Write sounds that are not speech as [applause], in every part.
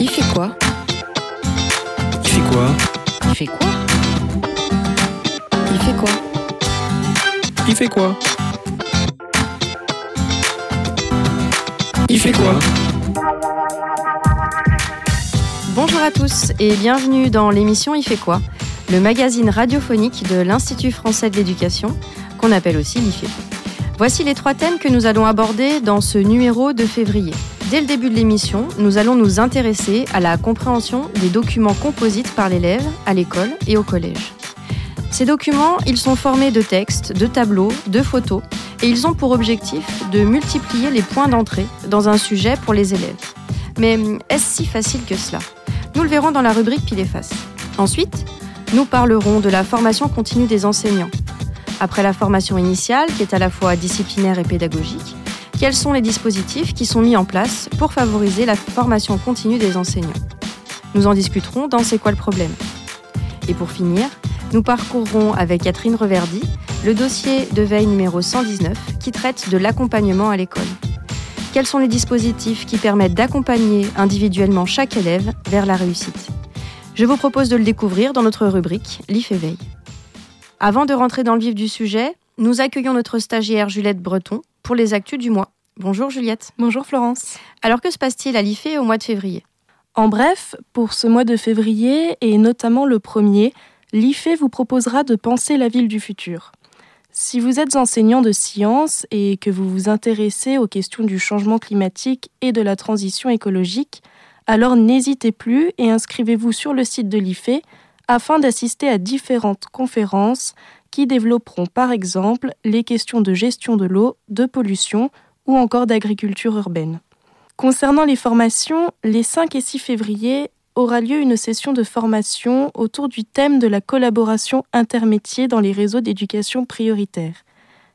Il fait quoi Il fait quoi Il fait quoi Il fait quoi Il fait quoi Il fait quoi Bonjour à tous et bienvenue dans l'émission Il fait quoi Le magazine radiophonique de l'Institut français de l'éducation, qu'on appelle aussi l'IFE. Voici les trois thèmes que nous allons aborder dans ce numéro de février. Dès le début de l'émission, nous allons nous intéresser à la compréhension des documents composites par l'élève à l'école et au collège. Ces documents, ils sont formés de textes, de tableaux, de photos, et ils ont pour objectif de multiplier les points d'entrée dans un sujet pour les élèves. Mais est-ce si facile que cela? Nous le verrons dans la rubrique Pile et. Ensuite, nous parlerons de la formation continue des enseignants, après la formation initiale, qui est à la fois disciplinaire et pédagogique, quels sont les dispositifs qui sont mis en place pour favoriser la formation continue des enseignants Nous en discuterons dans C'est quoi le problème Et pour finir, nous parcourrons avec Catherine Reverdy le dossier de veille numéro 119 qui traite de l'accompagnement à l'école. Quels sont les dispositifs qui permettent d'accompagner individuellement chaque élève vers la réussite? Je vous propose de le découvrir dans notre rubrique L'IF éveil. Avant de rentrer dans le vif du sujet, nous accueillons notre stagiaire Juliette Breton pour les actus du mois. Bonjour Juliette. Bonjour Florence. Alors que se passe-t-il à l'IFE au mois de février? En bref, pour ce mois de février et notamment le premier, l'IFE vous proposera de penser la ville du futur. Si vous êtes enseignant de sciences et que vous vous intéressez aux questions du changement climatique et de la transition écologique, alors n'hésitez plus et inscrivez-vous sur le site de l'IFE afin d'assister à différentes conférences qui développeront par exemple les questions de gestion de l'eau, de pollution ou encore d'agriculture urbaine. Concernant les formations, les 5 et 6 février aura lieu une session de formation autour du thème de la collaboration intermétier dans les réseaux d'éducation prioritaire.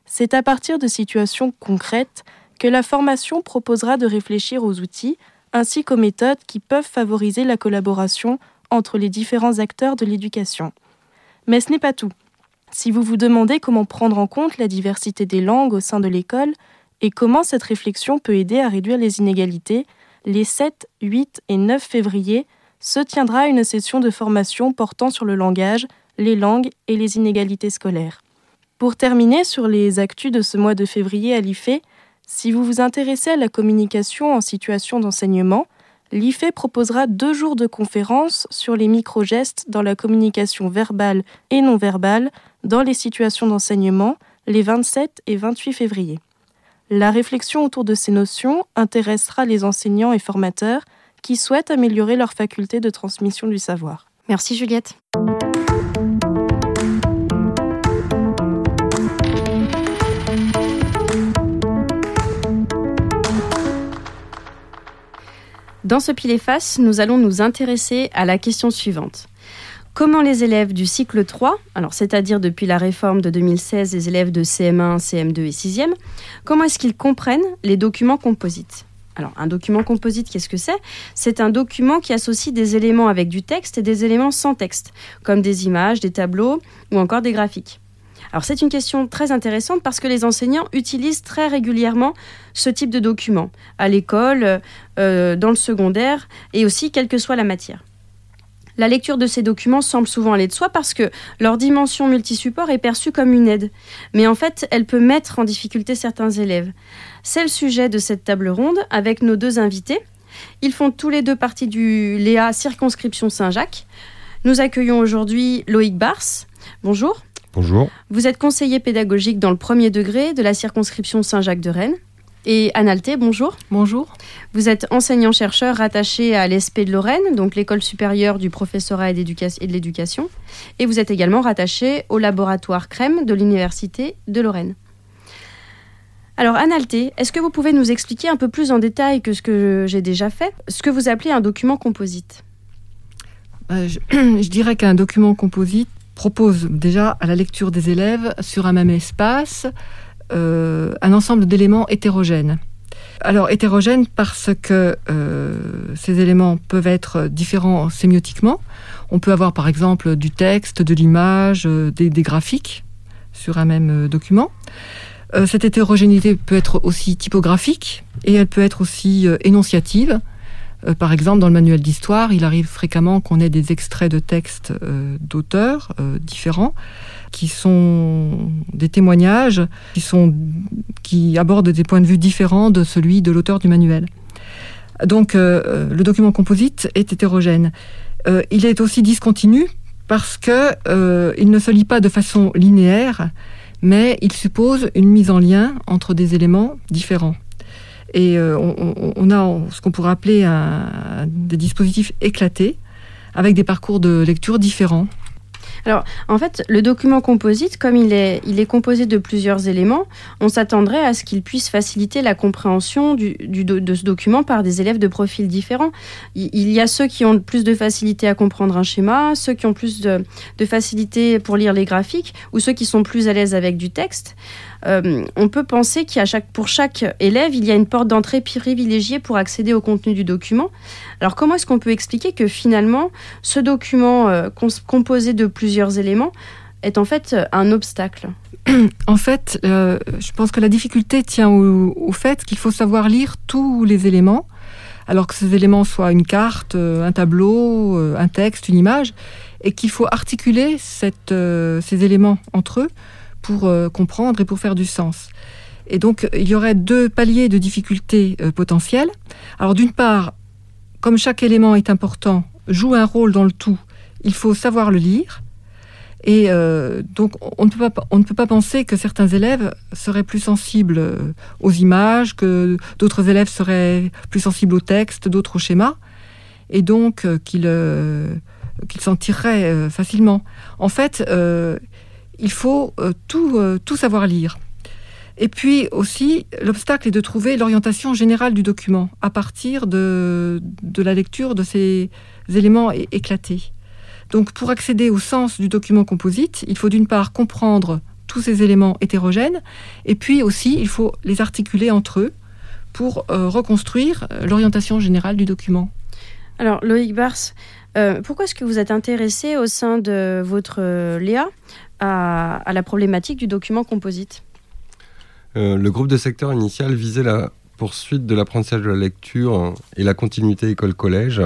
C'est à partir de situations concrètes que la formation proposera de réfléchir aux outils ainsi qu'aux méthodes qui peuvent favoriser la collaboration entre les différents acteurs de l'éducation. Mais ce n'est pas tout. Si vous vous demandez comment prendre en compte la diversité des langues au sein de l'école et comment cette réflexion peut aider à réduire les inégalités, les 7, 8 et 9 février se tiendra une session de formation portant sur le langage, les langues et les inégalités scolaires. Pour terminer sur les actus de ce mois de février à l'IFE, si vous vous intéressez à la communication en situation d'enseignement, l'IFE proposera deux jours de conférences sur les micro-gestes dans la communication verbale et non verbale dans les situations d'enseignement les 27 et 28 février. La réflexion autour de ces notions intéressera les enseignants et formateurs qui souhaitent améliorer leur faculté de transmission du savoir. Merci Juliette. Dans ce pile et face, nous allons nous intéresser à la question suivante. Comment les élèves du cycle 3, alors c'est-à-dire depuis la réforme de 2016 les élèves de CM1, CM2 et 6e, comment est-ce qu'ils comprennent les documents composites? Alors, un document composite, qu'est-ce que c'est? C'est un document qui associe des éléments avec du texte et des éléments sans texte, comme des images, des tableaux ou encore des graphiques. Alors, c'est une question très intéressante parce que les enseignants utilisent très régulièrement ce type de document à l'école, euh, dans le secondaire et aussi quelle que soit la matière. La lecture de ces documents semble souvent aller de soi parce que leur dimension multisupport est perçue comme une aide. Mais en fait, elle peut mettre en difficulté certains élèves. C'est le sujet de cette table ronde avec nos deux invités. Ils font tous les deux partie du Léa Circonscription Saint-Jacques. Nous accueillons aujourd'hui Loïc Bars. Bonjour. Bonjour. Vous êtes conseiller pédagogique dans le premier degré de la circonscription Saint-Jacques de Rennes. Et Analté, bonjour. Bonjour. Vous êtes enseignant-chercheur rattaché à l'ESP de Lorraine, donc l'école supérieure du professorat et, de l'éducation. Et vous êtes également rattaché au laboratoire CREM de l'Université de Lorraine. Alors, Analté, est-ce que vous pouvez nous expliquer un peu plus en détail que ce que j'ai déjà fait, ce que vous appelez un document composite euh, je, [clears throat] dirais qu'un document composite propose déjà à la lecture des élèves sur un même espace euh, un ensemble d'éléments hétérogènes. Alors hétérogènes parce que euh, ces éléments peuvent être différents sémiotiquement. On peut avoir par exemple du texte, de l'image, euh, des, graphiques sur un même document. cette hétérogénéité peut être aussi typographique et elle peut être aussi énonciative. Par exemple, dans le manuel d'histoire, il arrive fréquemment qu'on ait des extraits de textes d'auteurs différents qui sont des témoignages qui, abordent des points de vue différents de celui de l'auteur du manuel. Donc, le document composite est hétérogène. il est aussi discontinu parce que il ne se lit pas de façon linéaire, mais il suppose une mise en lien entre des éléments différents. Et euh, on, a ce qu'on pourrait appeler des dispositifs éclatés, avec des parcours de lecture différents. Alors, en fait, le document composite, comme il est, il est composé de plusieurs éléments, on s'attendrait à ce qu'il puisse faciliter la compréhension du, de ce document par des élèves de profils différents. Il, y a ceux qui ont plus de facilité à comprendre un schéma, ceux qui ont plus de, de facilité pour lire les graphiques, ou ceux qui sont plus à l'aise avec du texte. Euh, on peut penser qu'à chaque, pour chaque élève, il y a une porte d'entrée privilégiée pour accéder au contenu du document. Alors comment est-ce qu'on peut expliquer que finalement, ce document euh, composé de plusieurs éléments est en fait un obstacle? En fait, euh, je pense que la difficulté tient au, fait qu'il faut savoir lire tous les éléments, alors que ces éléments soient une carte, un tableau, un texte, une image, et qu'il faut articuler ces éléments entre eux pour euh, comprendre et pour faire du sens. Et donc, il y aurait deux paliers de difficultés euh, potentielles. Alors, d'une part, comme chaque élément est important, joue un rôle dans le tout, il faut savoir le lire. Et euh, donc, on ne, peut pas, on ne peut pas penser que certains élèves seraient plus sensibles aux images, que d'autres élèves seraient plus sensibles au texte, d'autres au schéma, et donc qu'ils s'en tireraient facilement. En fait, il faut euh, tout, euh, tout savoir lire. Et puis aussi, l'obstacle est de trouver l'orientation générale du document à partir de, de la lecture de ces éléments éclatés. Donc pour accéder au sens du document composite, il faut d'une part comprendre tous ces éléments hétérogènes, et puis aussi il faut les articuler entre eux pour euh, reconstruire l'orientation générale du document. Alors Loïc Bars, pourquoi est-ce que vous êtes intéressé au sein de votre Léa à, la problématique du document composite euh, Le groupe de secteur initial visait la poursuite de l'apprentissage de la lecture et la continuité école-collège.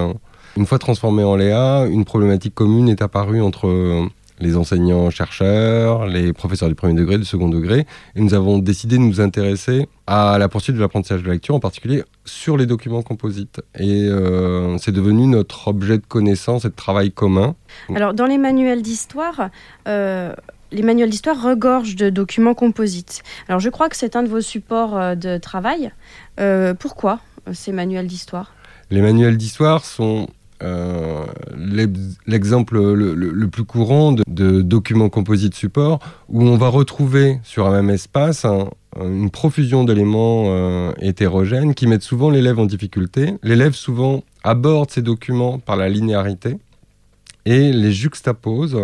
Une fois transformé en Léa, une problématique commune est apparue entre les enseignants-chercheurs, les professeurs du premier degré, du second degré, et nous avons décidé de nous intéresser à la poursuite de l'apprentissage de la lecture, en particulier sur les documents composites. Et euh, c'est devenu notre objet de connaissance et de travail commun. Alors, dans les manuels d'histoire, euh, les manuels d'histoire regorgent de documents composites. Alors, je crois que c'est un de vos supports euh, de travail. pourquoi ces manuels d'histoire? Les manuels d'histoire sont euh, l'exemple le, plus courant de, documents composites support où on va retrouver sur un même espace une profusion d'éléments euh, hétérogènes qui mettent souvent l'élève en difficulté. L'élève souvent aborde ces documents par la linéarité et les juxtapose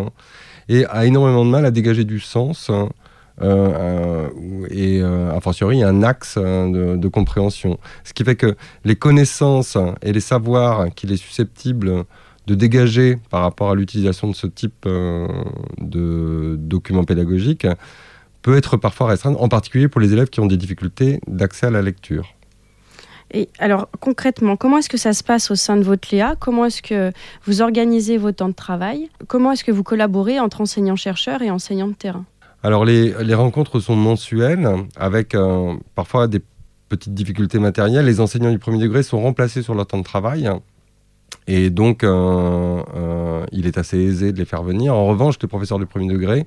et a énormément de mal à dégager du sens euh, et euh, a fortiori un axe euh, de, compréhension. Ce qui fait que les connaissances et les savoirs qu'il est susceptible de dégager par rapport à l'utilisation de ce type de documents pédagogiques peut être parfois restreint, en particulier pour les élèves qui ont des difficultés d'accès à la lecture. Et alors concrètement, comment est-ce que ça se passe au sein de votre Léa Comment est-ce que vous organisez vos temps de travail? Comment est-ce que vous collaborez entre enseignants-chercheurs et enseignants de terrain? Alors les, rencontres sont mensuelles avec euh, parfois des petites difficultés matérielles. Les enseignants du premier degré sont remplacés sur leur temps de travail. Et donc, euh, euh, il est assez aisé de les faire venir. En revanche, les professeurs du premier degré,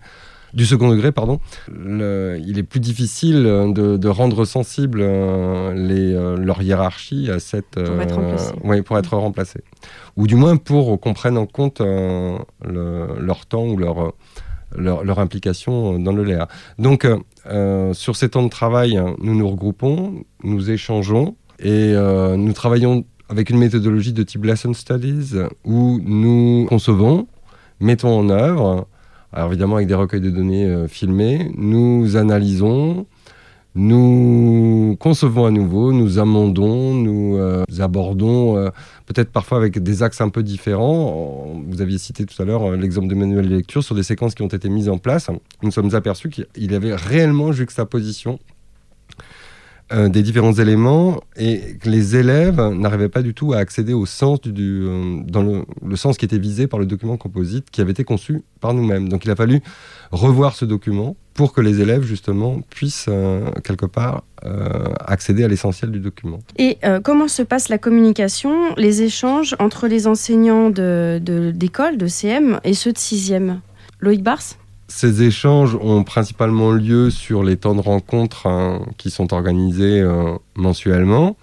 du second degré, pardon, il est plus difficile de, rendre sensible leur hiérarchie à cette pour être remplacé. Oui, pour être remplacé, ou du moins pour qu'on prenne en compte leur temps ou leur leur, implication dans le LEA. Donc, euh, euh, sur ces temps de travail, nous nous regroupons, nous échangeons et euh, nous travaillons avec une méthodologie de type Lesson Studies où nous concevons, mettons en œuvre, alors évidemment avec des recueils de données filmés, nous analysons, nous concevons à nouveau, nous amendons, nous euh, abordons euh, peut-être parfois avec des axes un peu différents. Vous aviez cité tout à l'heure euh, l'exemple de manuel de lecture sur des séquences qui ont été mises en place. Nous sommes aperçus qu'il y avait réellement juxtaposition des différents éléments et que les élèves n'arrivaient pas du tout à accéder au sens dans le, sens qui était visé par le document composite qui avait été conçu par nous-mêmes. Donc il a fallu revoir ce document pour que les élèves justement puissent euh, quelque part euh, accéder à l'essentiel du document. Et euh, comment se passe la communication, les échanges entre les enseignants d'école, de, d'école, de CM et ceux de 6e Loïc Bars ces échanges ont principalement lieu sur les temps de rencontre hein, qui sont organisés mensuellement,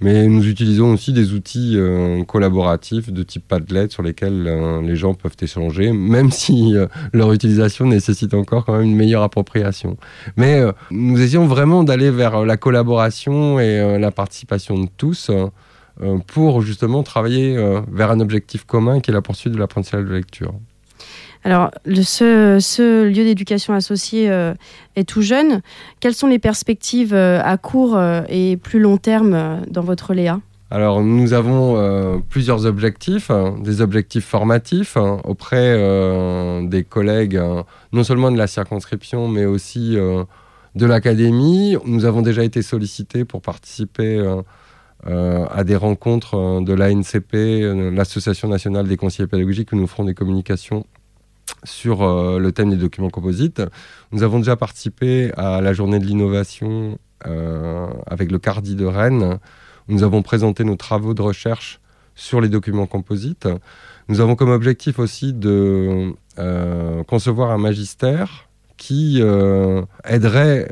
mais nous utilisons aussi des outils euh, collaboratifs de type Padlet sur lesquels euh, les gens peuvent échanger, même [laughs] si euh, leur utilisation nécessite encore quand même une meilleure appropriation. Mais nous essayons vraiment d'aller vers la collaboration et la participation de tous pour justement travailler vers un objectif commun qui est la poursuite de l'apprentissage de lecture. Alors, ce, lieu d'éducation associé euh, est tout jeune. Quelles sont les perspectives euh, à court euh, et plus long terme dans votre Léa? Alors nous avons plusieurs objectifs, hein, des objectifs formatifs hein, auprès des collègues, hein, non seulement de la circonscription, mais aussi de l'académie. Nous avons déjà été sollicités pour participer à des rencontres de l'ANCP, l'Association nationale des conseillers pédagogiques, où nous ferons des communications sur euh, le thème des documents composites. Nous avons déjà participé à la journée de l'innovation euh, avec le Cardi de Rennes. Nous avons présenté nos travaux de recherche sur les documents composites. Nous avons comme objectif aussi de euh, concevoir un magistère qui aiderait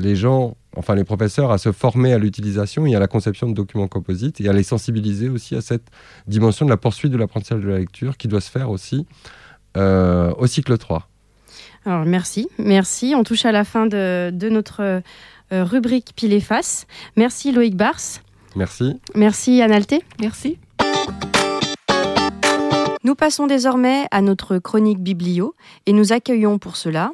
les gens, enfin les professeurs, à se former à l'utilisation et à la conception de documents composites et à les sensibiliser aussi à cette dimension de la poursuite de l'apprentissage de la lecture qui doit se faire aussi au cycle 3. Alors merci, merci. On touche à la fin de, de notre euh, rubrique Pile et Face. Merci Loïc Bars. Merci. Merci Analté. Merci. Nous passons désormais à notre chronique biblio et nous accueillons pour cela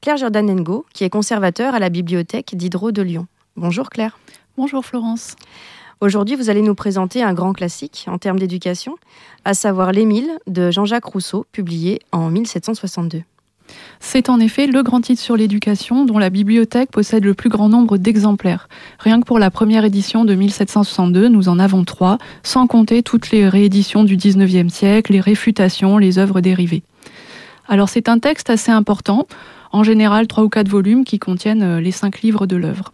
Claire Jordanengo, qui est conservateur à la bibliothèque d'Hydro de Lyon. Bonjour Claire. Bonjour Florence. Aujourd'hui, vous allez nous présenter un grand classique en termes d'éducation, à savoir L'Émile de Jean-Jacques Rousseau, publié en 1762. C'est en effet le grand titre sur l'éducation dont la bibliothèque possède le plus grand nombre d'exemplaires. Rien que pour la première édition de 1762, nous en avons trois, sans compter toutes les rééditions du 19e siècle, les réfutations, les œuvres dérivées. Alors c'est un texte assez important, en général trois ou quatre volumes qui contiennent les cinq livres de l'œuvre.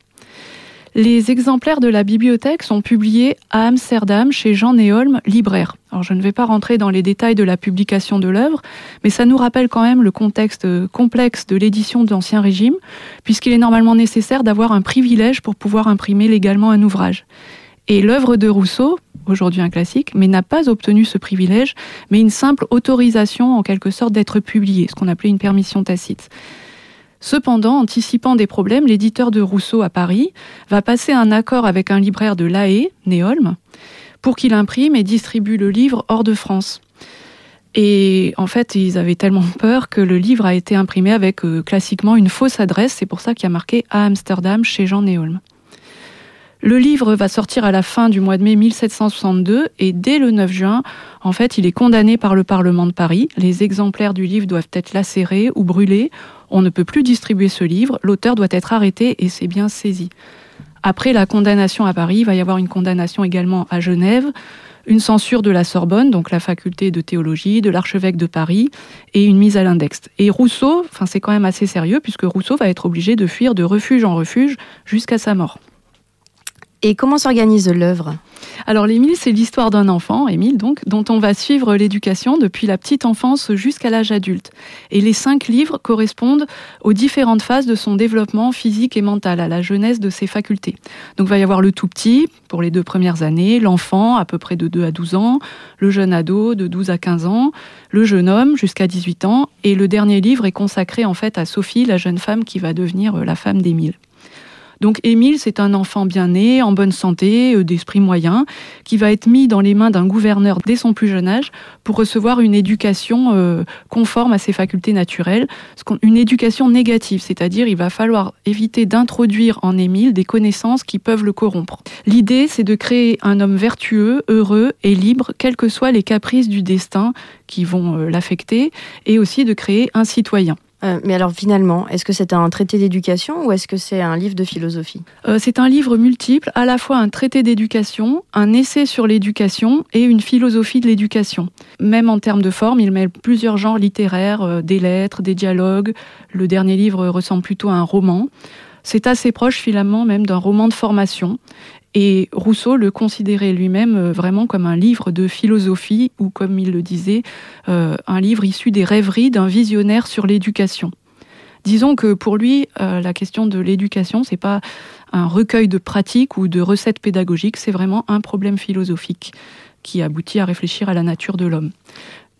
Les exemplaires de la bibliothèque sont publiés à Amsterdam chez Jean Néolm, libraire. Alors je ne vais pas rentrer dans les détails de la publication de l'œuvre, mais ça nous rappelle quand même le contexte complexe de l'édition d'Ancien Régime, puisqu'il est normalement nécessaire d'avoir un privilège pour pouvoir imprimer légalement un ouvrage. Et l'œuvre de Rousseau, aujourd'hui un classique, mais n'a pas obtenu ce privilège, mais une simple autorisation en quelque sorte d'être publiée, ce qu'on appelait une permission tacite. Cependant, anticipant des problèmes, l'éditeur de Rousseau à Paris va passer un accord avec un libraire de La Haye, pour qu'il imprime et distribue le livre hors de France. Et en fait, ils avaient tellement peur que le livre a été imprimé avec euh, classiquement une fausse adresse. C'est pour ça qu'il y a marqué à Amsterdam chez Jean Néolme. Le livre va sortir à la fin du mois de mai 1762 et dès le 9 juin, en fait, il est condamné par le Parlement de Paris. Les exemplaires du livre doivent être lacérés ou brûlés. On ne peut plus distribuer ce livre. L'auteur doit être arrêté et c'est bien saisi. Après la condamnation à Paris, il va y avoir une condamnation également à Genève, une censure de la Sorbonne, donc la faculté de théologie, de l'archevêque de Paris, et une mise à l'index. Et Rousseau, enfin c'est quand même assez sérieux, puisque Rousseau va être obligé de fuir de refuge en refuge jusqu'à sa mort. Et comment s'organise l'œuvre Alors l'Émile, c'est l'histoire d'un enfant, Émile donc, dont on va suivre l'éducation depuis la petite enfance jusqu'à l'âge adulte. Et les cinq livres correspondent aux différentes phases de son développement physique et mental, à la jeunesse de ses facultés. Donc il va y avoir le tout petit, pour les deux premières années, l'enfant, à peu près de 2 à 12 ans, le jeune ado, de 12 à 15 ans, le jeune homme, jusqu'à 18 ans, et le dernier livre est consacré en fait à Sophie, la jeune femme qui va devenir la femme d'Émile. Donc Émile, c'est un enfant bien né, en bonne santé, euh, d'esprit moyen, qui va être mis dans les mains d'un gouverneur dès son plus jeune âge pour recevoir une éducation euh, conforme à ses facultés naturelles, une éducation négative, c'est-à-dire il va falloir éviter d'introduire en Émile des connaissances qui peuvent le corrompre. L'idée, c'est de créer un homme vertueux, heureux et libre, quels que soient les caprices du destin qui vont euh, l'affecter, et aussi de créer un citoyen. Euh, mais alors finalement, est-ce que c'est un traité d'éducation ou est-ce que c'est un livre de philosophie? Euh, c'est un livre multiple, à la fois un traité d'éducation, un essai sur l'éducation et une philosophie de l'éducation. Même en termes de forme, il mêle plusieurs genres littéraires, euh, des lettres, des dialogues. Le dernier livre ressemble plutôt à un roman. C'est assez proche finalement même d'un roman de formation. Et Rousseau le considérait lui-même euh, vraiment comme un livre de philosophie ou comme il le disait, euh, un livre issu des rêveries d'un visionnaire sur l'éducation. Disons que pour lui, euh, la question de l'éducation, c'est pas un recueil de pratiques ou de recettes pédagogiques, c'est vraiment un problème philosophique qui aboutit à réfléchir à la nature de l'homme.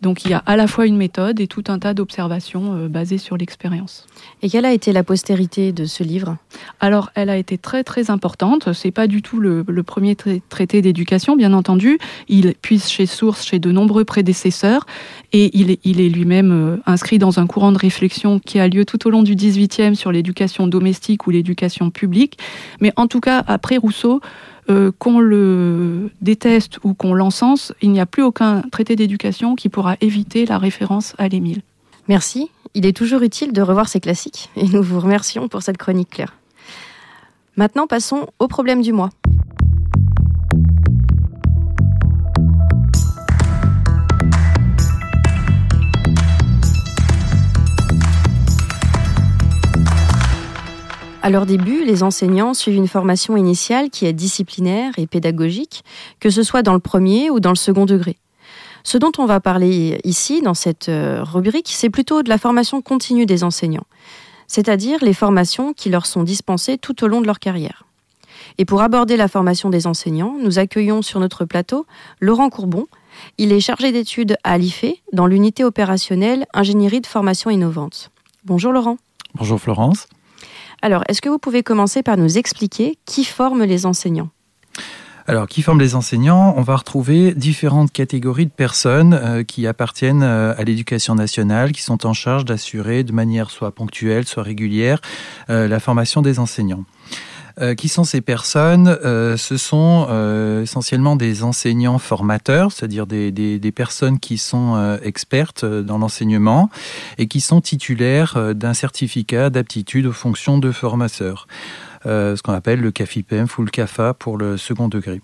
Donc il y a à la fois une méthode et tout un tas d'observations euh, basées sur l'expérience. Et quelle a été la postérité de ce livre? Alors, elle a été très très importante. C'est pas du tout le, le premier tra- traité d'éducation, bien entendu. Il puise chez source chez de nombreux prédécesseurs et il est, il est lui-même euh, inscrit dans un courant de réflexion qui a lieu tout au long du XVIIIe sur l'éducation domestique ou l'éducation publique. Mais en tout cas, après Rousseau, euh, qu'on le déteste ou qu'on l'encense, il n'y a plus aucun traité d'éducation qui pourra éviter la référence à l'Émile. Merci. Il est toujours utile de revoir ces classiques et nous vous remercions pour cette chronique claire. Maintenant, passons au problème du mois. À leur début, les enseignants suivent une formation initiale qui est disciplinaire et pédagogique, que ce soit dans le premier ou dans le second degré. Ce dont on va parler ici, dans cette euh, rubrique, c'est plutôt de la formation continue des enseignants, c'est-à-dire les formations qui leur sont dispensées tout au long de leur carrière. Et pour aborder la formation des enseignants, nous accueillons sur notre plateau Laurent Courbon. Il est chargé d'études à l'IFE dans l'unité opérationnelle Ingénierie de formation innovante. Bonjour Laurent. Bonjour Florence. Alors, est-ce que vous pouvez commencer par nous expliquer qui forme les enseignants Alors, qui forme les enseignants? On va retrouver différentes catégories de personnes euh, qui appartiennent euh, à l'éducation nationale, qui sont en charge d'assurer de manière soit ponctuelle, soit régulière, euh, la formation des enseignants. Euh, qui sont ces personnes? Euh, Ce sont euh, essentiellement des enseignants formateurs, c'est-à-dire des, personnes qui sont expertes dans l'enseignement et qui sont titulaires d'un certificat d'aptitude aux fonctions de formateur. Ce qu'on appelle le CAFIPEMF ou le CAFA pour le second degré.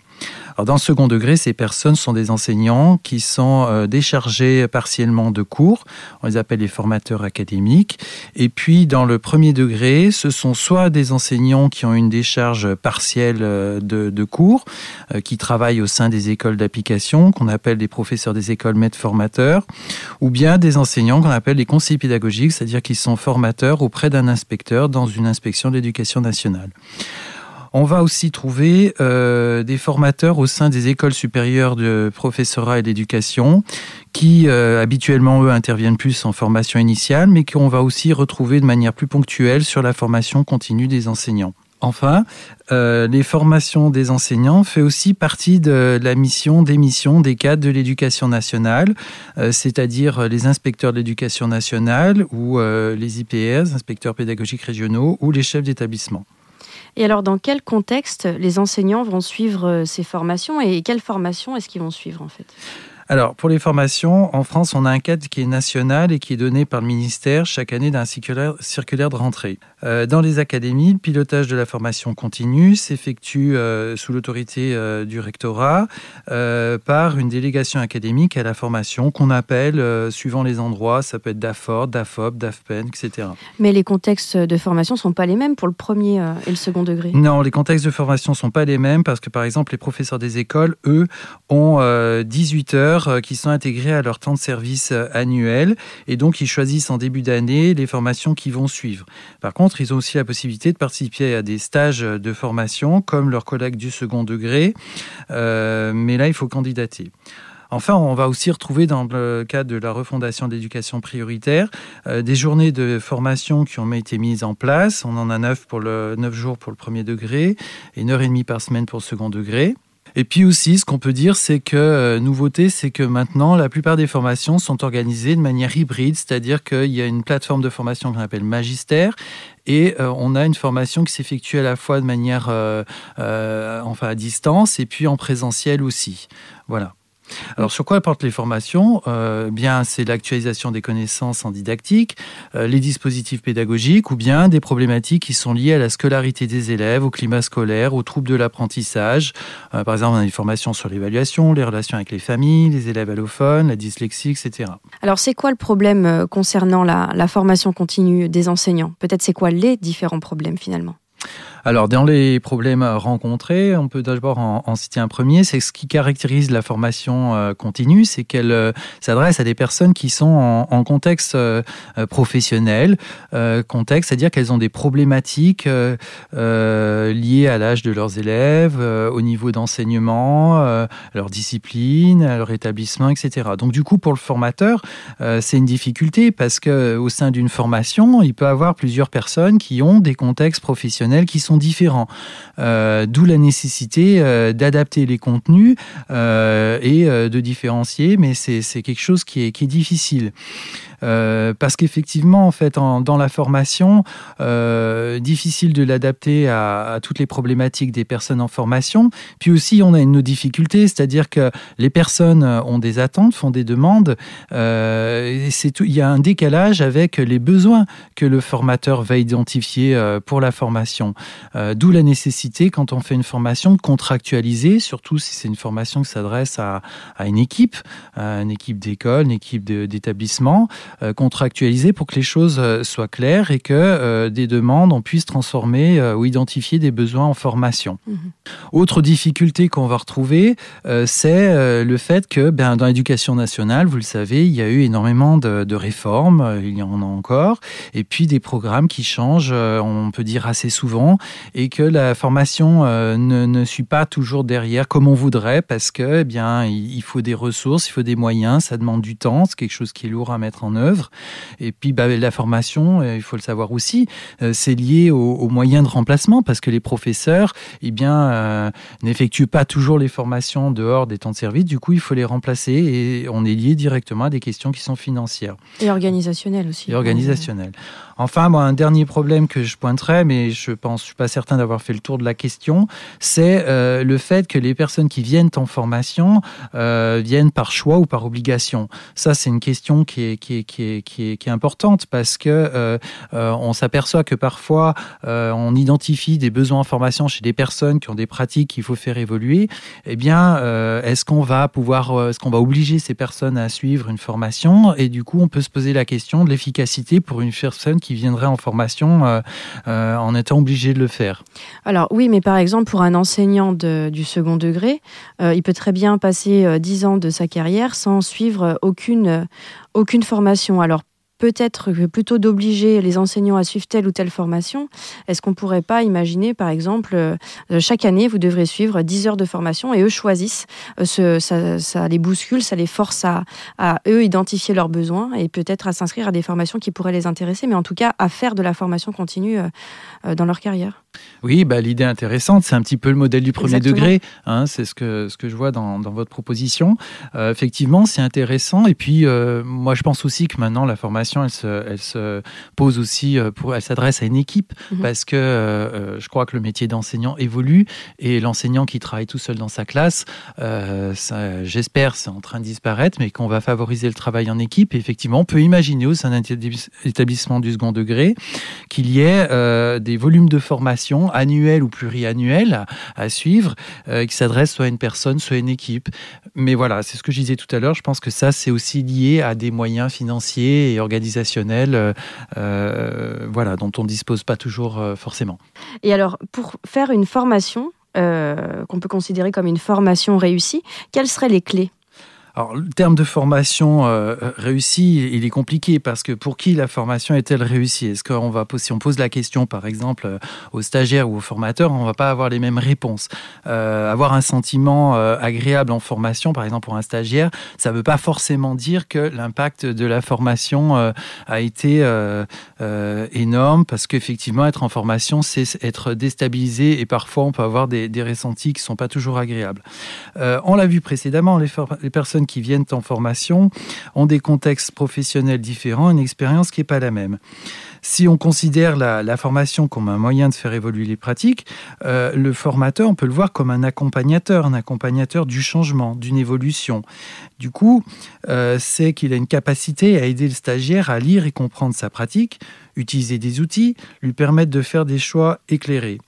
Dans le second degré, ces personnes sont des enseignants qui sont euh, déchargés partiellement de cours, on les appelle les formateurs académiques, et puis dans le premier degré, ce sont soit des enseignants qui ont une décharge partielle euh, de, cours, euh, qui travaillent au sein des écoles d'application, qu'on appelle des professeurs des écoles maîtres formateurs, ou bien des enseignants qu'on appelle les conseillers pédagogiques, c'est-à-dire qu'ils sont formateurs auprès d'un inspecteur dans une inspection de l'éducation nationale. On va aussi trouver euh, des formateurs au sein des écoles supérieures de professorat et d'éducation qui euh, habituellement eux interviennent plus en formation initiale mais qu'on va aussi retrouver de manière plus ponctuelle sur la formation continue des enseignants. Enfin, euh, les formations des enseignants fait aussi partie de la mission des missions des cadres de l'éducation nationale, c'est-à-dire les inspecteurs de l'éducation nationale ou les IPS, inspecteurs pédagogiques régionaux ou les chefs d'établissement. Et alors, dans quel contexte les enseignants vont suivre euh, ces formations et quelle formation est-ce qu'ils vont suivre en fait? Alors, pour les formations, en France, on a un cadre qui est national et qui est donné par le ministère chaque année d'un circulaire, circulaire de rentrée. Euh, dans les académies, le pilotage de la formation continue s'effectue euh, sous l'autorité euh, du rectorat par une délégation académique à la formation qu'on appelle, suivant les endroits, ça peut être DAFOR, DAFOP, DAFPEN, etc. Mais les contextes de formation ne sont pas les mêmes pour le premier et le second degré? Non, les contextes de formation sont pas les mêmes parce que, par exemple, les professeurs des écoles, eux, ont euh, 18 heures euh, qui sont intégrées à leur temps de service euh, annuel et donc ils choisissent en début d'année les formations qui vont suivre. Par contre, ils ont aussi la possibilité de participer à des stages de formation comme leurs collègues du second degré, euh, mais là, il faut candidater. Enfin, on va aussi retrouver dans le cadre de la refondation de l'éducation prioritaire des journées de formation qui ont été mises en place. On en a neuf pour le jours pour le premier degré et une heure et demie par semaine pour le second degré. Et puis aussi, ce qu'on peut dire, c'est que euh, nouveauté, c'est que maintenant, la plupart des formations sont organisées de manière hybride, c'est-à-dire qu'il y a une plateforme de formation qu'on appelle Magistère, et euh, on a une formation qui s'effectue à la fois de manière, euh, enfin à distance, et puis en présentiel aussi. Voilà. Alors sur quoi portent les formations? Euh, Bien, c'est l'actualisation des connaissances en didactique, euh, les dispositifs pédagogiques ou bien des problématiques qui sont liées à la scolarité des élèves, au climat scolaire, aux troubles de l'apprentissage. Euh, par exemple, on a des formations sur l'évaluation, les relations avec les familles, les élèves allophones, la dyslexie, etc. Alors c'est quoi le problème concernant la formation continue des enseignants? Peut-être c'est quoi les différents problèmes finalement? Alors, dans les problèmes rencontrés, on peut d'abord en, citer un premier. C'est ce qui caractérise la formation euh, continue, c'est qu'elle euh, s'adresse à des personnes qui sont en, contexte euh, professionnel, contexte, c'est-à-dire qu'elles ont des problématiques liées à l'âge de leurs élèves, au niveau d'enseignement, leur discipline, leur établissement, etc. Donc, du coup, pour le formateur, c'est une difficulté parce que au sein d'une formation, il peut avoir plusieurs personnes qui ont des contextes professionnels qui sont différents. Euh, D'où la nécessité euh, d'adapter les contenus euh, et de différencier, mais c'est quelque chose qui est, qui est difficile. Parce qu'effectivement, en fait, en, dans la formation, difficile de l'adapter à, à, toutes les problématiques des personnes en formation. Puis aussi, on a une difficulté, c'est-à-dire que les personnes ont des attentes, font des demandes. C'est tout, il y a un décalage avec les besoins que le formateur va identifier pour la formation. Euh, D'où la nécessité, quand on fait une formation, de contractualiser, surtout si c'est une formation qui s'adresse à, à, une équipe, à une équipe d'école, une équipe d'établissement. Euh, contractualiser pour que les choses euh, soient claires et que euh, des demandes, on puisse transformer ou identifier des besoins en formation. Mmh. Autre difficulté qu'on va retrouver, c'est le fait que ben, dans l'éducation nationale, vous le savez, il y a eu énormément de, de, réformes, il y en a encore, et puis des programmes qui changent, on peut dire assez souvent, et que la formation ne, ne suit pas toujours derrière comme on voudrait, parce que eh bien, il faut des ressources, il faut des moyens, ça demande du temps, c'est quelque chose qui est lourd à mettre en œuvre. Et puis bah, la formation, euh, il faut le savoir aussi, euh, c'est lié aux, aux, moyens de remplacement parce que les professeurs eh bien, euh, n'effectuent pas toujours les formations dehors des temps de service. Du coup, il faut les remplacer et on est lié directement à des questions qui sont financières. Et organisationnelles aussi. Et organisationnelles. Enfin, moi, un dernier problème que je pointerais, mais je pense, je suis pas certain d'avoir fait le tour de la question, c'est euh, le fait que les personnes qui viennent en formation euh, viennent par choix ou par obligation. Ça, c'est une question qui est, qui est, qui est, qui est, importante parce que euh, on s'aperçoit que parfois on identifie des besoins en formation chez des personnes qui ont des pratiques qu'il faut faire évoluer. Eh bien, est-ce qu'on va pouvoir, est-ce qu'on va obliger ces personnes à suivre une formation? Et du coup, on peut se poser la question de l'efficacité pour une personne qui viendrait en formation euh, euh, en étant obligé de le faire. Alors oui, mais par exemple pour un enseignant du second degré, euh, il peut très bien passer dix ans de sa carrière sans suivre aucune, aucune formation. Alors peut-être plutôt d'obliger les enseignants à suivre telle ou telle formation, est-ce qu'on ne pourrait pas imaginer, par exemple, euh, chaque année, vous devrez suivre 10 heures de formation et eux choisissent, euh, ce, ça, ça, les bouscule, ça les force à, à eux identifier leurs besoins et peut-être à s'inscrire à des formations qui pourraient les intéresser, mais en tout cas à faire de la formation continue euh, dans leur carrière oui, bah, l'idée intéressante, c'est un petit peu le modèle du premier Exactement. degré. Hein, c'est ce que, ce que je vois dans, dans votre proposition. Euh, effectivement, c'est intéressant. Et puis, euh, moi, je pense aussi que maintenant, la formation, elle se, elle se pose aussi, euh, pour, elle s'adresse à une équipe -hmm. parce que euh, je crois que le métier d'enseignant évolue et l'enseignant qui travaille tout seul dans sa classe, euh, j'espère, c'est en train de disparaître, mais qu'on va favoriser le travail en équipe. Et effectivement, on peut imaginer au sein d'un établissement du second degré qu'il y ait euh, des volumes de formation annuelle ou pluriannuelle à suivre euh, qui s'adresse soit à une personne, soit à une équipe. Mais voilà, c'est ce que je disais tout à l'heure. Je pense que ça, c'est aussi lié à des moyens financiers et organisationnels euh, euh, voilà, dont on ne dispose pas toujours euh, forcément. Et alors, pour faire une formation, qu'on peut considérer comme une formation réussie, quelles seraient les clés? Alors, le terme de formation euh, réussie, il est compliqué parce que pour qui la formation est-elle réussie? Est-ce qu'on va si on pose la question, par exemple, euh, aux stagiaires ou aux formateurs, on va pas avoir les mêmes réponses. Euh, avoir un sentiment agréable en formation, par exemple pour un stagiaire, ça veut pas forcément dire que l'impact de la formation a été énorme parce qu'effectivement, être en formation, c'est être déstabilisé et parfois on peut avoir des, ressentis qui sont pas toujours agréables. on l'a vu précédemment, les, les personnes qui viennent en formation ont des contextes professionnels différents, une expérience qui n'est pas la même. Si on considère la, formation comme un moyen de faire évoluer les pratiques, euh, le formateur, on peut le voir comme un accompagnateur, un accompagnateur du changement, d'une évolution. Du coup, euh, c'est qu'il a une capacité à aider le stagiaire à lire et comprendre sa pratique, utiliser des outils, lui permettre de faire des choix éclairés.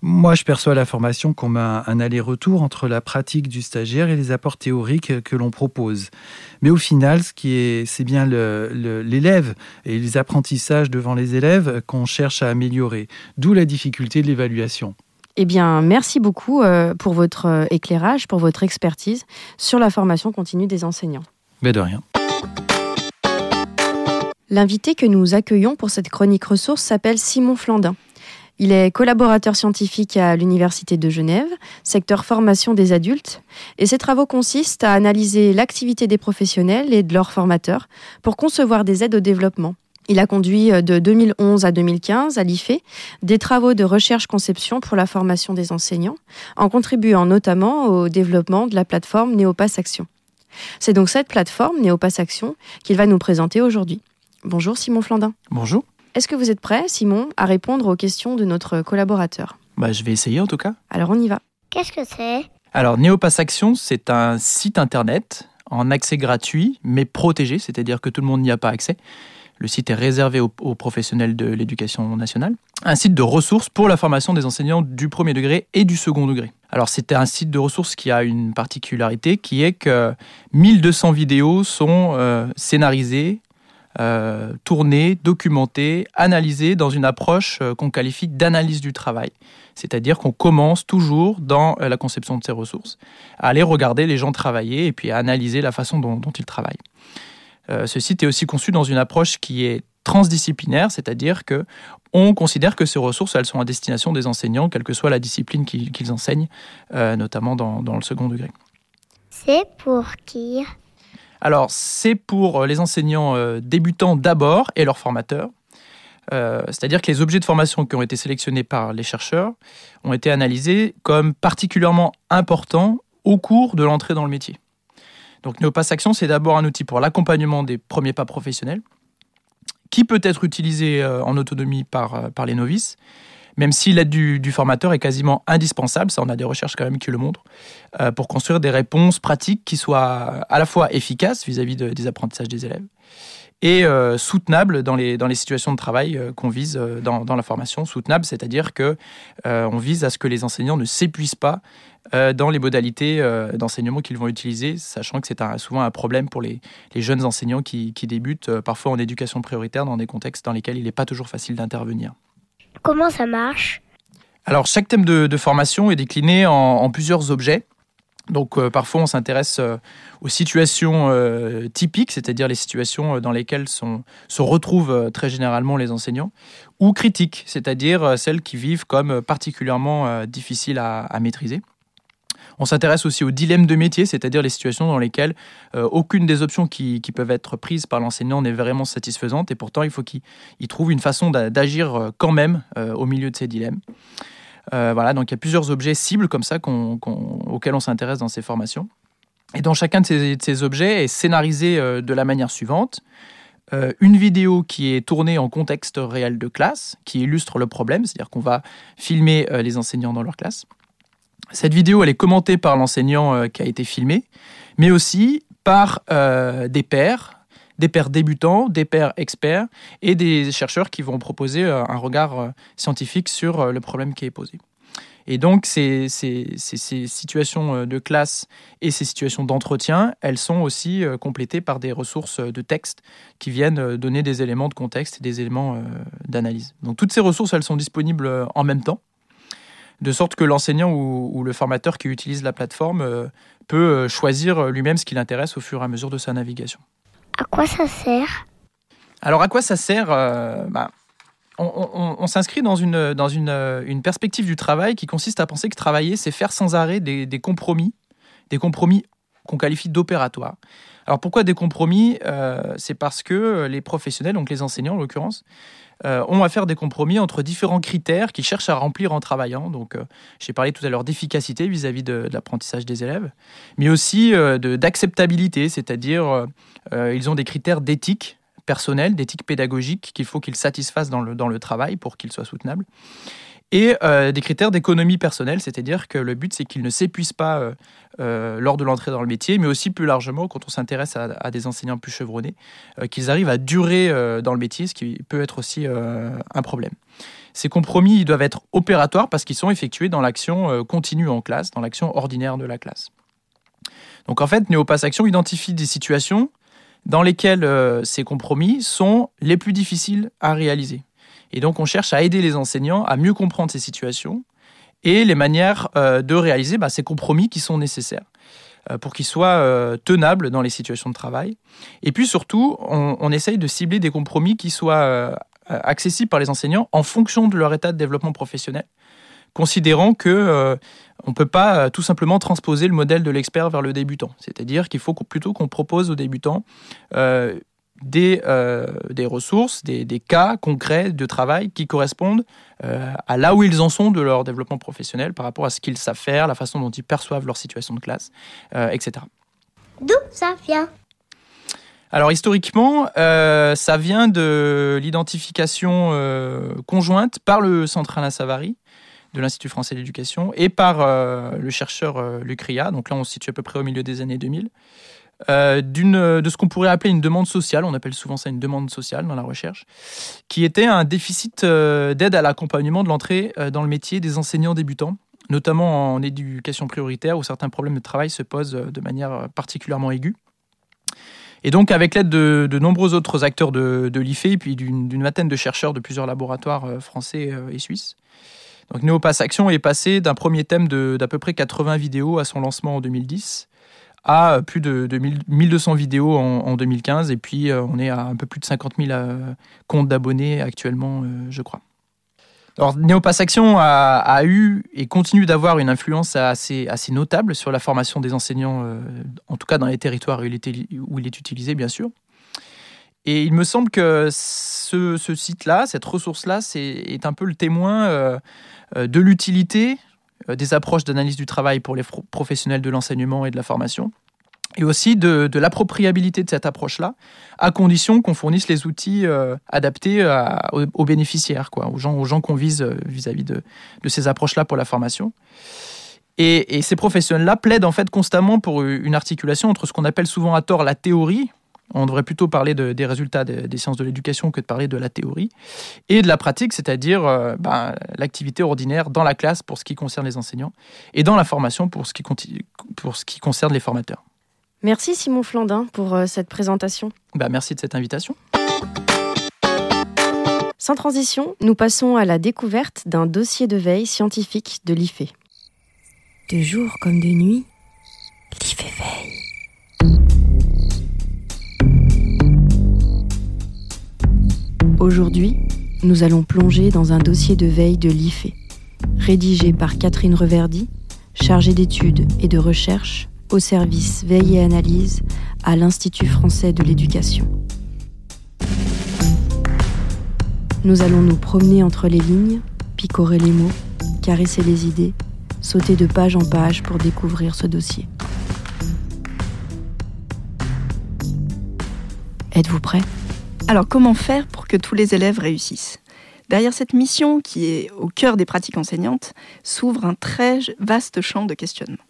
Moi, je perçois la formation comme un, aller-retour entre la pratique du stagiaire et les apports théoriques que l'on propose. Mais au final, ce qui est, c'est bien l'élève et les apprentissages devant les élèves qu'on cherche à améliorer. D'où la difficulté de l'évaluation. Eh bien, merci beaucoup euh, pour votre euh, éclairage, pour votre expertise sur la formation continue des enseignants. Mais de rien. L'invité que nous accueillons pour cette chronique ressource s'appelle Simon Flandin. Il est collaborateur scientifique à l'Université de Genève, secteur formation des adultes, et ses travaux consistent à analyser l'activité des professionnels et de leurs formateurs pour concevoir des aides au développement. Il a conduit euh, de 2011 à 2015 à l'IFE des travaux de recherche-conception pour la formation des enseignants, en contribuant notamment au développement de la plateforme Néopass Action. C'est donc cette plateforme Néopass Action qu'il va nous présenter aujourd'hui. Bonjour Simon Flandin. Bonjour. Est-ce que vous êtes prêt, Simon, à répondre aux questions de notre collaborateur? Bah, Je vais essayer en tout cas. Alors on y va. Qu'est-ce que c'est? Alors Neopass Action, c'est un site internet en accès gratuit, mais protégé, c'est-à-dire que tout le monde n'y a pas accès. Le site est réservé aux, professionnels de l'éducation nationale. Un site de ressources pour la formation des enseignants du premier degré et du second degré. Alors c'est un site de ressources qui a une particularité qui est que 1200 vidéos sont euh, scénarisées, euh, tourner, documenter, analyser dans une approche euh, qu'on qualifie d'analyse du travail. C'est-à-dire qu'on commence toujours dans euh, la conception de ces ressources, à aller regarder les gens travailler et puis à analyser la façon dont, ils travaillent. ce site est aussi conçu dans une approche qui est transdisciplinaire, c'est-à-dire que on considère que ces ressources, elles sont à destination des enseignants, quelle que soit la discipline qu'ils enseignent, notamment dans le second degré. C'est pour qui? Alors, c'est pour euh, les enseignants euh, débutants d'abord et leurs formateurs. Euh, c'est-à-dire que les objets de formation qui ont été sélectionnés par les chercheurs ont été analysés comme particulièrement importants au cours de l'entrée dans le métier. Donc Neopass Action, c'est d'abord un outil pour l'accompagnement des premiers pas professionnels, qui peut être utilisé en autonomie par, par les novices, même si l'aide du, formateur est quasiment indispensable, ça on a des recherches quand même qui le montrent, euh, pour construire des réponses pratiques qui soient à la fois efficaces vis-à-vis des apprentissages des élèves et euh, soutenables dans les, situations de travail euh, qu'on vise dans, la formation. Soutenable, c'est-à-dire que on vise à ce que les enseignants ne s'épuisent pas dans les modalités d'enseignement qu'ils vont utiliser, sachant que c'est souvent un problème pour les, jeunes enseignants qui débutent parfois en éducation prioritaire dans des contextes dans lesquels il n'est pas toujours facile d'intervenir. Comment ça marche? Alors, chaque thème de, formation est décliné en, plusieurs objets. Donc euh, parfois on s'intéresse euh, aux situations euh, typiques, c'est-à-dire les situations dans lesquelles se retrouvent très généralement les enseignants, ou critiques, c'est-à-dire celles qui vivent comme particulièrement difficiles à maîtriser. On s'intéresse aussi au dilemme de métier, c'est-à-dire les situations dans lesquelles euh, aucune des options qui, peuvent être prises par l'enseignant n'est vraiment satisfaisante et pourtant il faut qu'il trouve une façon d'agir euh, quand même euh, au milieu de ces dilemmes. voilà, donc il y a plusieurs objets cibles comme ça auxquels on s'intéresse dans ces formations. Et dans chacun de ces, objets est scénarisé de la manière suivante. une vidéo qui est tournée en contexte réel de classe, qui illustre le problème, c'est-à-dire qu'on va filmer les enseignants dans leur classe. Cette vidéo, elle est commentée par l'enseignant euh, qui a été filmé, mais aussi par euh, des pairs, des pairs débutants, des pairs experts et des chercheurs qui vont proposer euh, un regard scientifique sur le problème qui est posé. Et donc, ces, ces, situations de classe et ces situations d'entretien, elles sont aussi complétées par des ressources de texte qui viennent donner des éléments de contexte et des éléments d'analyse. Donc, toutes ces ressources, elles sont disponibles en même temps de sorte que l'enseignant ou, le formateur qui utilise la plateforme euh, peut euh, choisir lui-même ce qui l'intéresse au fur et à mesure de sa navigation. À quoi ça sert? Alors à quoi ça sert euh, bah, on, s'inscrit dans, une, dans une, perspective du travail qui consiste à penser que travailler, c'est faire sans arrêt des, compromis, des compromis qu'on qualifie d'opératoires. Alors pourquoi des compromis? C'est parce que les professionnels, donc les enseignants en l'occurrence, ont à faire des compromis entre différents critères qu'ils cherchent à remplir en travaillant. Donc, j'ai parlé tout à l'heure d'efficacité vis-à-vis de, l'apprentissage des élèves, mais aussi d'acceptabilité, c'est-à-dire ils ont des critères d'éthique personnelle, d'éthique pédagogique qu'il faut qu'ils satisfassent dans le, dans le travail pour qu'ils soient soutenables. Et euh, des critères d'économie personnelle, c'est-à-dire que le but, c'est qu'ils ne s'épuisent pas euh, euh, lors de l'entrée dans le métier, mais aussi plus largement, quand on s'intéresse à, des enseignants plus chevronnés, qu'ils arrivent à durer dans le métier, ce qui peut être aussi un problème. Ces compromis ils doivent être opératoires parce qu'ils sont effectués dans l'action continue en classe, dans l'action ordinaire de la classe. Donc en fait, Néopass Action identifie des situations dans lesquels euh, ces compromis sont les plus difficiles à réaliser. Et donc on cherche à aider les enseignants à mieux comprendre ces situations et les manières euh, de réaliser bah, ces compromis qui sont nécessaires euh, pour qu'ils soient tenables dans les situations de travail. Et puis surtout, on, essaye de cibler des compromis qui soient accessibles par les enseignants en fonction de leur état de développement professionnel considérant que euh, on ne peut pas euh, tout simplement transposer le modèle de l'expert vers le débutant. C'est-à-dire qu'il faut plutôt qu'on propose aux débutants euh, des, des ressources, des, des, cas concrets de travail qui correspondent à là où ils en sont de leur développement professionnel par rapport à ce qu'ils savent faire, la façon dont ils perçoivent leur situation de classe, etc. D'où ça vient? Alors historiquement, ça vient de l'identification conjointe par le Centre Alain Savary de l'Institut français d'éducation et par euh, le chercheur euh, Lucria. Donc là, on se situe à peu près au milieu des années 2000. Euh, d'une, de ce qu'on pourrait appeler une demande sociale, on appelle souvent ça une demande sociale dans la recherche, qui était un déficit d'aide à l'accompagnement de l'entrée dans le métier des enseignants débutants, notamment en éducation prioritaire où certains problèmes de travail se posent de manière particulièrement aiguë. Et donc, avec l'aide de, nombreux autres acteurs de, de l'IFE, puis d'une, vingtaine de chercheurs de plusieurs laboratoires français et suisses, donc Neopass Action est passé d'un premier thème d'à peu près 80 vidéos à son lancement en 2010 à plus de, 1200 vidéos en, 2015 et puis euh, on est à un peu plus de 50 000 euh, comptes d'abonnés actuellement, euh, je crois. Alors, Neopass Action a, eu et continue d'avoir une influence assez, notable sur la formation des enseignants, en tout cas dans les territoires où il, est, où il est utilisé, bien sûr. Et il me semble que ce, site-là, cette ressource-là, est, un peu le témoin de l'utilité des approches d'analyse du travail pour les professionnels de l'enseignement et de la formation, et aussi de, l'appropriabilité de cette approche-là, à condition qu'on fournisse les outils euh, adaptés aux, bénéficiaires, quoi, aux gens, qu'on vise vis-à-vis de, ces approches-là pour la formation. Et, et ces professionnels-là plaident en fait constamment pour une articulation entre ce qu'on appelle souvent à tort la théorie, on devrait plutôt parler des résultats des sciences de l'éducation que de parler de la théorie. Et de la pratique, c'est-à-dire euh, ben, l'activité ordinaire dans la classe pour ce qui concerne les enseignants et dans la formation pour ce qui, pour ce qui concerne les formateurs. Merci Simon Flandin pour euh, cette présentation. Ben, merci de cette invitation. Sans transition, nous passons à la découverte d'un dossier de veille scientifique de l'IFE. De jour comme de nuit, l'IFE veille. Aujourd'hui, nous allons plonger dans un dossier de veille de l'IFE, rédigé par Catherine Reverdy, chargée d'études et de recherche au service veille et analyse à l'Institut français de l'éducation. Nous allons nous promener entre les lignes, picorer les mots, caresser les idées, sauter de page en page pour découvrir ce dossier. Êtes-vous prêts? Alors comment faire pour que tous les élèves réussissent? Derrière cette mission, qui est au cœur des pratiques enseignantes, s'ouvre un très vaste champ de questionnement.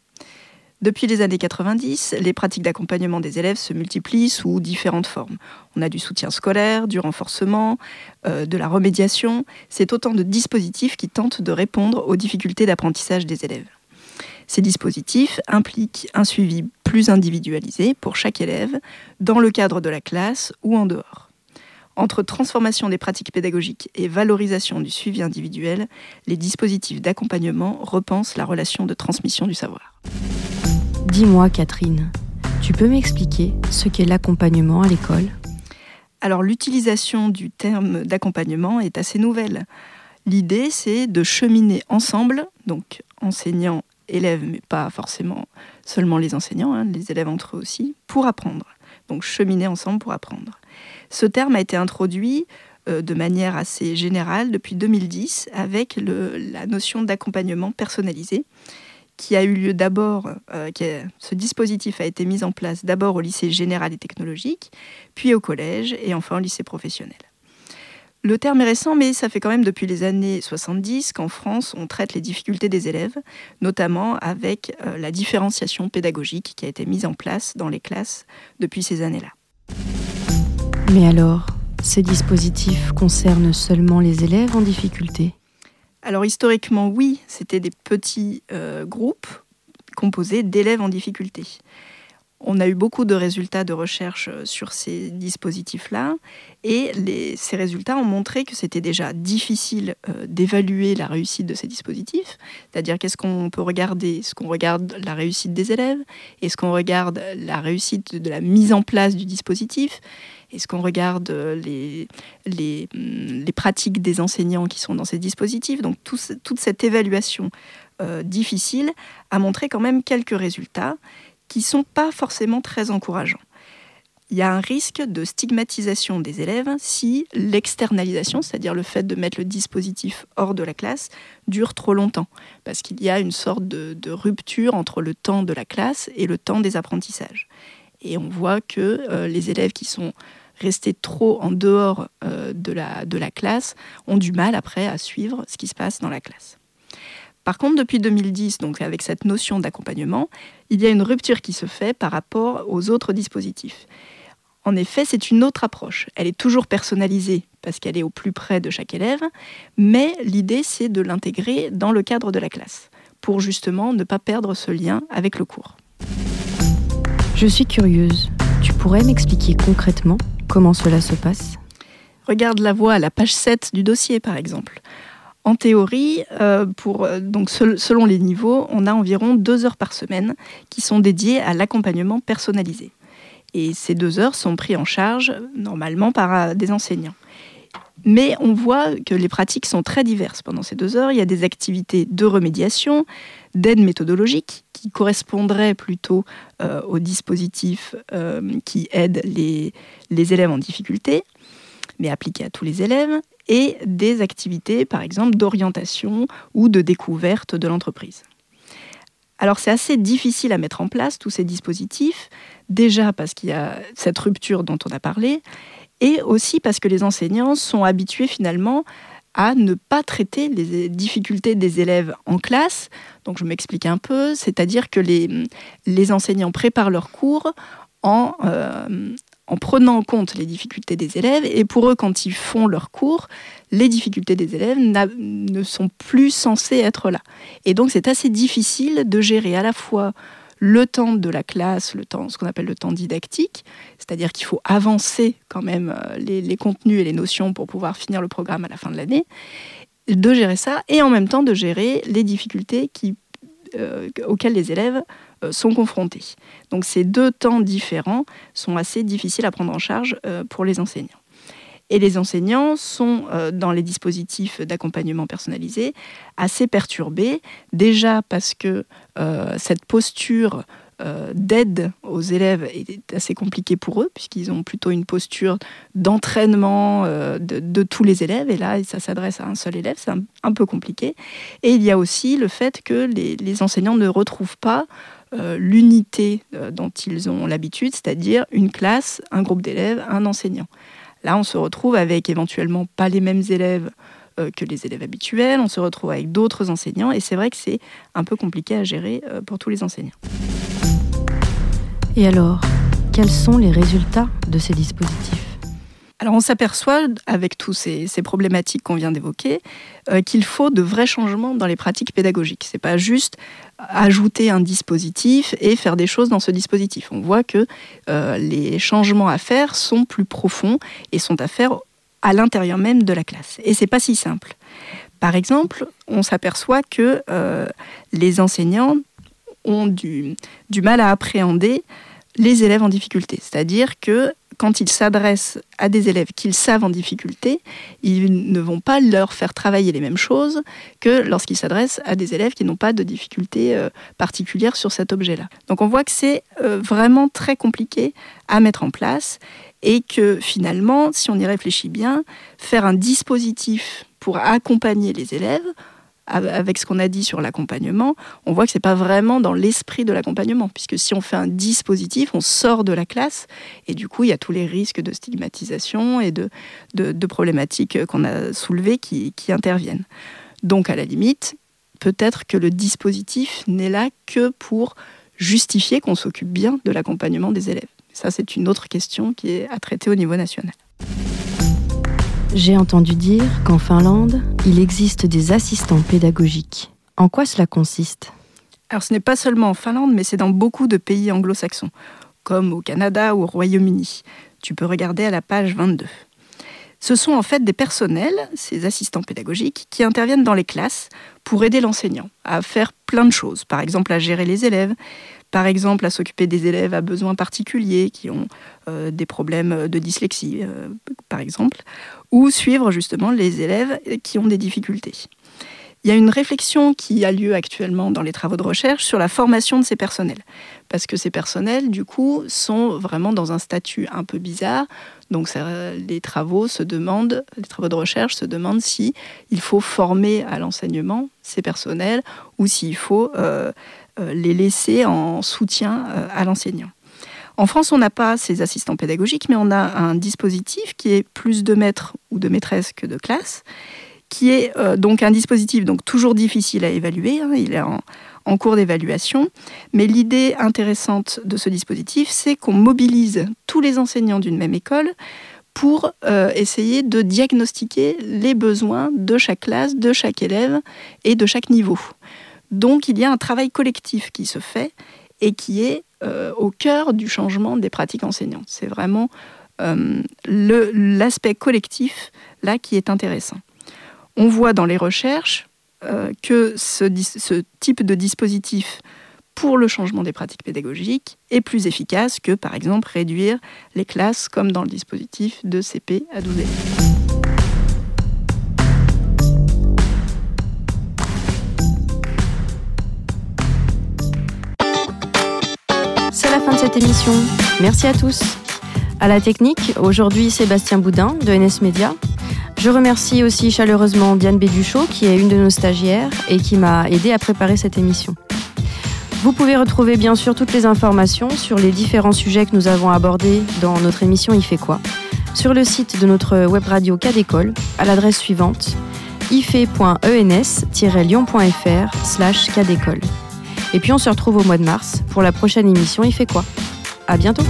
Depuis les années 90, les pratiques d'accompagnement des élèves se multiplient sous différentes formes. On a du soutien scolaire, du renforcement, euh, de la remédiation. C'est autant de dispositifs qui tentent de répondre aux difficultés d'apprentissage des élèves. Ces dispositifs impliquent un suivi plus individualisé pour chaque élève, dans le cadre de la classe ou en dehors. Entre transformation des pratiques pédagogiques et valorisation du suivi individuel, les dispositifs d'accompagnement repensent la relation de transmission du savoir. Dis-moi, Catherine, tu peux m'expliquer ce qu'est l'accompagnement à l'école? Alors, l'utilisation du terme d'accompagnement est assez nouvelle. L'idée, c'est de cheminer ensemble, donc enseignants, élèves, mais pas forcément seulement les enseignants, hein, les élèves entre eux aussi, pour apprendre. Donc cheminer ensemble pour apprendre. Ce terme a été introduit euh, de manière assez générale depuis 2010 avec la notion d'accompagnement personnalisé qui a eu lieu d'abord, euh, ce dispositif a été mis en place d'abord au lycée général et technologique, puis au collège et enfin au lycée professionnel. Le terme est récent, mais ça fait quand même depuis les années 70 qu'en France, on traite les difficultés des élèves, notamment avec euh, la différenciation pédagogique qui a été mise en place dans les classes depuis ces années-là. Mais alors, ces dispositifs concernent seulement les élèves en difficulté? Alors historiquement, oui, c'était des petits euh, groupes composés d'élèves en difficulté. On a eu beaucoup de résultats de recherche euh, sur ces dispositifs-là et ces résultats ont montré que c'était déjà difficile euh, d'évaluer la réussite de ces dispositifs. C'est-à-dire qu'est-ce qu'on peut regarder? Est-ce qu'on regarde la réussite des élèves? Est-ce qu'on regarde la réussite de la mise en place du dispositif? Est-ce qu'on regarde euh, les, hum, les, pratiques des enseignants qui sont dans ces dispositifs Donc toute cette évaluation difficile a montré quand même quelques résultats qui ne sont pas forcément très encourageants. Il y a un risque de stigmatisation des élèves si l'externalisation, c'est-à-dire le fait de mettre le dispositif hors de la classe, dure trop longtemps, parce qu'il y a une sorte de, rupture entre le temps de la classe et le temps des apprentissages. Et on voit que euh, les élèves qui sont restés trop en dehors euh, de, la, de la classe ont du mal après à suivre ce qui se passe dans la classe. Par contre, depuis 2010, donc avec cette notion d'accompagnement, il y a une rupture qui se fait par rapport aux autres dispositifs. En effet, c'est une autre approche. Elle est toujours personnalisée parce qu'elle est au plus près de chaque élève, mais l'idée, c'est de l'intégrer dans le cadre de la classe, pour justement ne pas perdre ce lien avec le cours. Je suis curieuse. Tu pourrais m'expliquer concrètement comment cela se passe? Regarde la voix à la page 7 du dossier, par exemple. En théorie, euh, euh, selon les niveaux, on a environ deux heures par semaine qui sont dédiées à l'accompagnement personnalisé. Et ces deux heures sont prises en charge normalement par euh, des enseignants. Mais on voit que les pratiques sont très diverses pendant ces deux heures. Il y a des activités de remédiation, d'aide méthodologique, qui correspondraient plutôt aux dispositifs qui aident les, les élèves en difficulté, mais appliqués à tous les élèves et des activités, par exemple, d'orientation ou de découverte de l'entreprise. Alors c'est assez difficile à mettre en place tous ces dispositifs, déjà parce qu'il y a cette rupture dont on a parlé, et aussi parce que les enseignants sont habitués finalement à ne pas traiter les difficultés des élèves en classe. Donc je m'explique un peu, c'est-à-dire que les, les enseignants préparent leurs cours en, euh, en prenant en compte les difficultés des élèves. Et pour eux, quand ils font leurs cours, les difficultés des élèves ne sont plus censées être là. Et donc, c'est assez difficile de gérer à la fois le temps de la classe, le temps, ce qu'on appelle le temps didactique, c'est-à-dire qu'il faut avancer quand même euh, les, contenus et les notions pour pouvoir finir le programme à la fin de l'année, de gérer ça, et en même temps de gérer les difficultés euh, auxquelles les élèves euh, sont confrontés. Donc ces deux temps différents sont assez difficiles à prendre en charge pour les enseignants. Et les enseignants sont, euh, dans les dispositifs d'accompagnement personnalisé, assez perturbés, déjà parce que cette posture d'aide aux élèves est assez compliquée pour eux, puisqu'ils ont plutôt une posture d'entraînement de, tous les élèves, et là, ça s'adresse à un seul élève, c'est un, peu compliqué. Et il y a aussi le fait que les, enseignants ne retrouvent pas euh, l'unité euh, dont ils ont l'habitude, c'est-à-dire une classe, un groupe d'élèves, un enseignant. Là, on se retrouve avec éventuellement pas les mêmes élèves euh, que les élèves habituels, on se retrouve avec d'autres enseignants, et c'est vrai que c'est un peu compliqué à gérer pour tous les enseignants. Et alors, quels sont les résultats de ces dispositifs? Alors on s'aperçoit, avec tous ces, problématiques qu'on vient d'évoquer, euh, qu'il faut de vrais changements dans les pratiques pédagogiques. Ce n'est pas juste ajouter un dispositif et faire des choses dans ce dispositif. On voit que euh, les changements à faire sont plus profonds et sont à faire à l'intérieur même de la classe. Et c'est pas si simple. Par exemple, on s'aperçoit que euh, les enseignants ont du, du mal à appréhender les élèves en difficulté. C'est-à-dire que quand ils s'adressent à des élèves qu'ils savent en difficulté, ils ne vont pas leur faire travailler les mêmes choses que lorsqu'ils s'adressent à des élèves qui n'ont pas de difficultés euh, particulières sur cet objet-là. Donc on voit que c'est euh, vraiment très compliqué à mettre en place et que finalement, si on y réfléchit bien, faire un dispositif pour accompagner les élèves, avec ce qu'on a dit sur l'accompagnement, on voit que ce n'est pas vraiment dans l'esprit de l'accompagnement, puisque si on fait un dispositif, on sort de la classe, et du coup, il y a tous les risques de stigmatisation et de, problématiques qu'on a soulevées qui interviennent. Donc, à la limite, peut-être que le dispositif n'est là que pour justifier qu'on s'occupe bien de l'accompagnement des élèves. Ça, c'est une autre question qui est à traiter au niveau national. J'ai entendu dire qu'en Finlande, il existe des assistants pédagogiques. En quoi cela consiste? Alors ce n'est pas seulement en Finlande, mais c'est dans beaucoup de pays anglo-saxons, comme au Canada ou au Royaume-Uni. Tu peux regarder à la page 22. Ce sont en fait des personnels, ces assistants pédagogiques, qui interviennent dans les classes pour aider l'enseignant à faire plein de choses. Par exemple, à gérer les élèves, par exemple à s'occuper des élèves à besoins particuliers qui ont euh, des problèmes de dyslexie, euh, par exemple, ou suivre justement les élèves qui ont des difficultés. Il y a une réflexion qui a lieu actuellement dans les travaux de recherche sur la formation de ces personnels. Parce que ces personnels, du coup, sont vraiment dans un statut un peu bizarre. Donc les travaux se demandent, les travaux de recherche se demandent si il faut former à l'enseignement ces personnels ou s'il faut euh, euh, les laisser en soutien euh, à l'enseignant. En France, on n'a pas ces assistants pédagogiques, mais on a un dispositif qui est plus de maîtres ou de maîtresses que de classes, qui est euh, donc un dispositif donc toujours difficile à évaluer. Hein, il est en, cours d'évaluation, mais l'idée intéressante de ce dispositif, c'est qu'on mobilise tous les enseignants d'une même école pour essayer de diagnostiquer les besoins de chaque classe, de chaque élève et de chaque niveau. Donc il y a un travail collectif qui se fait et qui est euh, au cœur du changement des pratiques enseignantes. C'est vraiment euh, l'aspect collectif là qui est intéressant. On voit dans les recherches euh, que ce, type de dispositif pour le changement des pratiques pédagogiques est plus efficace que par exemple réduire les classes comme dans le dispositif de CP à 12 élèves. Cette émission. Merci à tous. À la technique, aujourd'hui Sébastien Boudin de NS Media. Je remercie aussi chaleureusement Diane Béduchot, qui est une de nos stagiaires et qui m'a aidé à préparer cette émission. Vous pouvez retrouver bien sûr toutes les informations sur les différents sujets que nous avons abordés dans notre émission Il fait quoi sur le site de notre web radio Cadécole à l'adresse suivante ife.ens-lyon.fr slash cadécole. Et puis on se retrouve au mois de mars pour la prochaine émission Il fait quoi? À bientôt